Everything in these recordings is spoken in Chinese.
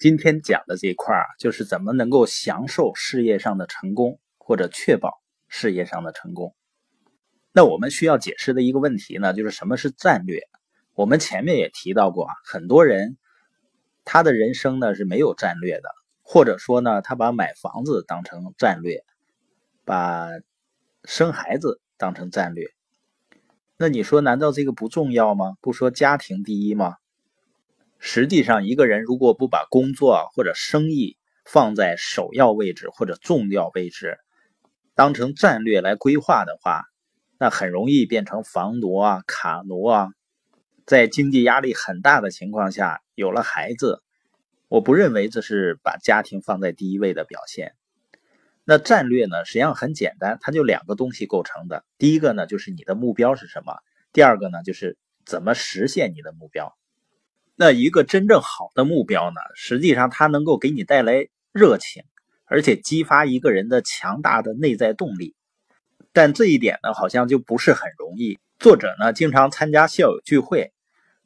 今天讲的这一块啊，就是怎么能够享受事业上的成功，或者确保事业上的成功。那我们需要解释的一个问题呢，就是什么是战略？我们前面也提到过啊，很多人他的人生呢是没有战略的，或者说呢，他把买房子当成战略，把生孩子当成战略。那你说，难道这个不重要吗？不说家庭第一吗？实际上，一个人如果不把工作或者生意放在首要位置或者重要位置，当成战略来规划的话，那很容易变成房奴啊、卡奴啊。在经济压力很大的情况下，有了孩子，我不认为这是把家庭放在第一位的表现。那战略呢，实际上很简单，它就两个东西构成的。第一个呢，就是你的目标是什么；第二个呢，就是怎么实现你的目标。那一个真正好的目标呢，实际上它能够给你带来热情，而且激发一个人的强大的内在动力。但这一点呢，好像就不是很容易。作者呢，经常参加校友聚会，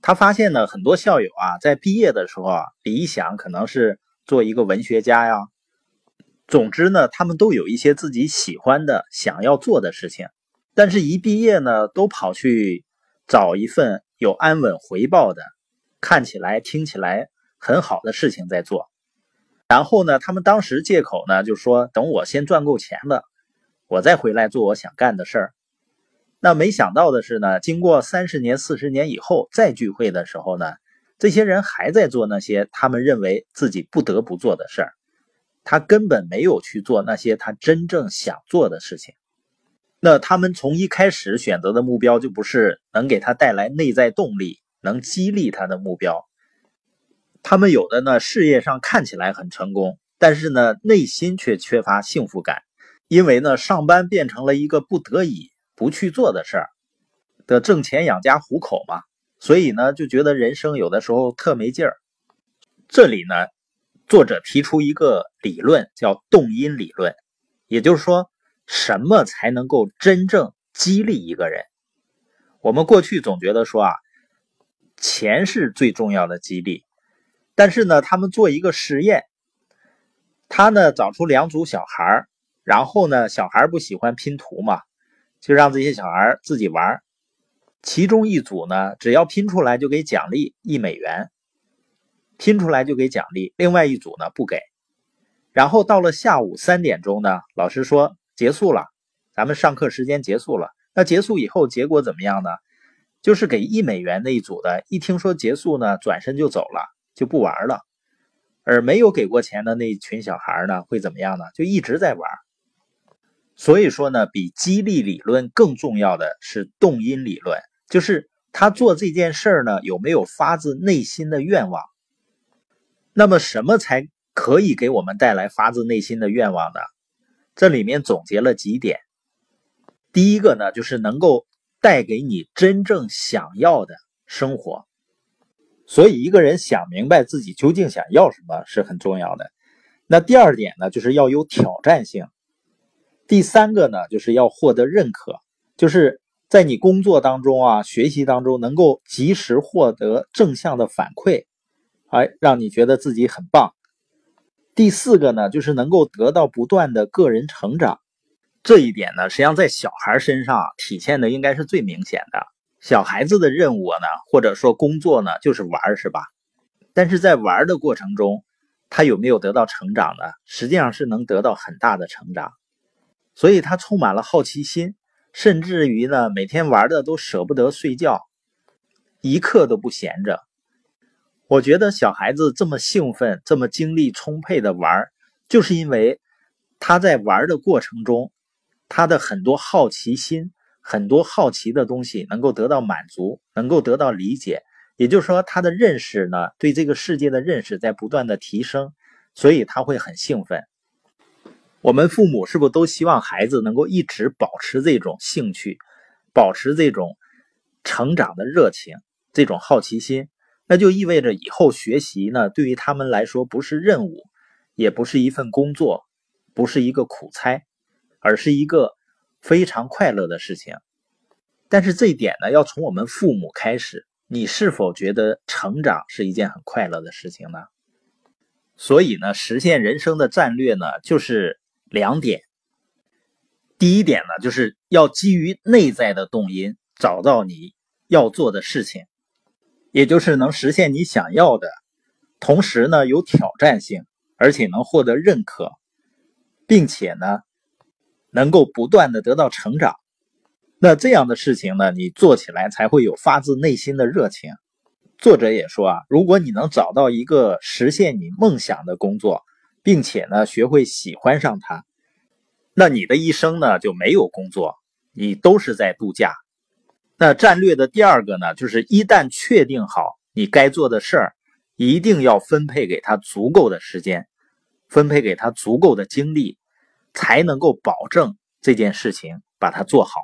他发现呢，很多校友啊，在毕业的时候啊，理想可能是做一个文学家呀。总之呢，他们都有一些自己喜欢的、想要做的事情，但是一毕业呢，都跑去找一份有安稳回报的。看起来、听起来很好的事情在做，然后呢，他们当时借口呢，就说等我先赚够钱了，我再回来做我想干的事儿。那没想到的是呢，经过三十年、四十年以后再聚会的时候呢，这些人还在做那些他们认为自己不得不做的事儿，他根本没有去做那些他真正想做的事情。那他们从一开始选择的目标就不是能给他带来内在动力。能激励他的目标，他们有的呢，事业上看起来很成功，但是呢，内心却缺乏幸福感，因为呢，上班变成了一个不得已不去做的事儿，得挣钱养家糊口嘛，所以呢，就觉得人生有的时候特没劲儿。这里呢，作者提出一个理论，叫动因理论，也就是说，什么才能够真正激励一个人？我们过去总觉得说啊。钱是最重要的激励，但是呢，他们做一个实验，他呢找出两组小孩然后呢，小孩不喜欢拼图嘛，就让这些小孩自己玩其中一组呢，只要拼出来就给奖励一美元，拼出来就给奖励；另外一组呢不给。然后到了下午三点钟呢，老师说结束了，咱们上课时间结束了。那结束以后结果怎么样呢？就是给一美元那一组的，一听说结束呢，转身就走了，就不玩了。而没有给过钱的那一群小孩呢，会怎么样呢？就一直在玩。所以说呢，比激励理论更重要的是动因理论，就是他做这件事呢，有没有发自内心的愿望。那么什么才可以给我们带来发自内心的愿望呢？这里面总结了几点。第一个呢，就是能够。带给你真正想要的生活，所以一个人想明白自己究竟想要什么是很重要的。那第二点呢，就是要有挑战性。第三个呢，就是要获得认可，就是在你工作当中啊、学习当中能够及时获得正向的反馈，哎，让你觉得自己很棒。第四个呢，就是能够得到不断的个人成长。这一点呢，实际上在小孩身上体现的应该是最明显的。小孩子的任务呢，或者说工作呢，就是玩，是吧？但是在玩的过程中，他有没有得到成长呢？实际上是能得到很大的成长。所以他充满了好奇心，甚至于呢，每天玩的都舍不得睡觉，一刻都不闲着。我觉得小孩子这么兴奋，这么精力充沛的玩，就是因为他在玩的过程中。他的很多好奇心，很多好奇的东西能够得到满足，能够得到理解。也就是说，他的认识呢，对这个世界的认识在不断的提升，所以他会很兴奋。我们父母是不是都希望孩子能够一直保持这种兴趣，保持这种成长的热情，这种好奇心？那就意味着以后学习呢，对于他们来说不是任务，也不是一份工作，不是一个苦差。而是一个非常快乐的事情，但是这一点呢，要从我们父母开始。你是否觉得成长是一件很快乐的事情呢？所以呢，实现人生的战略呢，就是两点。第一点呢，就是要基于内在的动因，找到你要做的事情，也就是能实现你想要的，同时呢有挑战性，而且能获得认可，并且呢能够不断的得到成长。那这样的事情呢，你做起来才会有发自内心的热情。作者也说啊，如果你能找到一个实现你梦想的工作，并且呢学会喜欢上它。那你的一生呢就没有工作，你都是在度假。那战略的第二个呢，就是一旦确定好你该做的事儿，一定要分配给他足够的时间，分配给他足够的精力，才能够保证这件事情把它做好。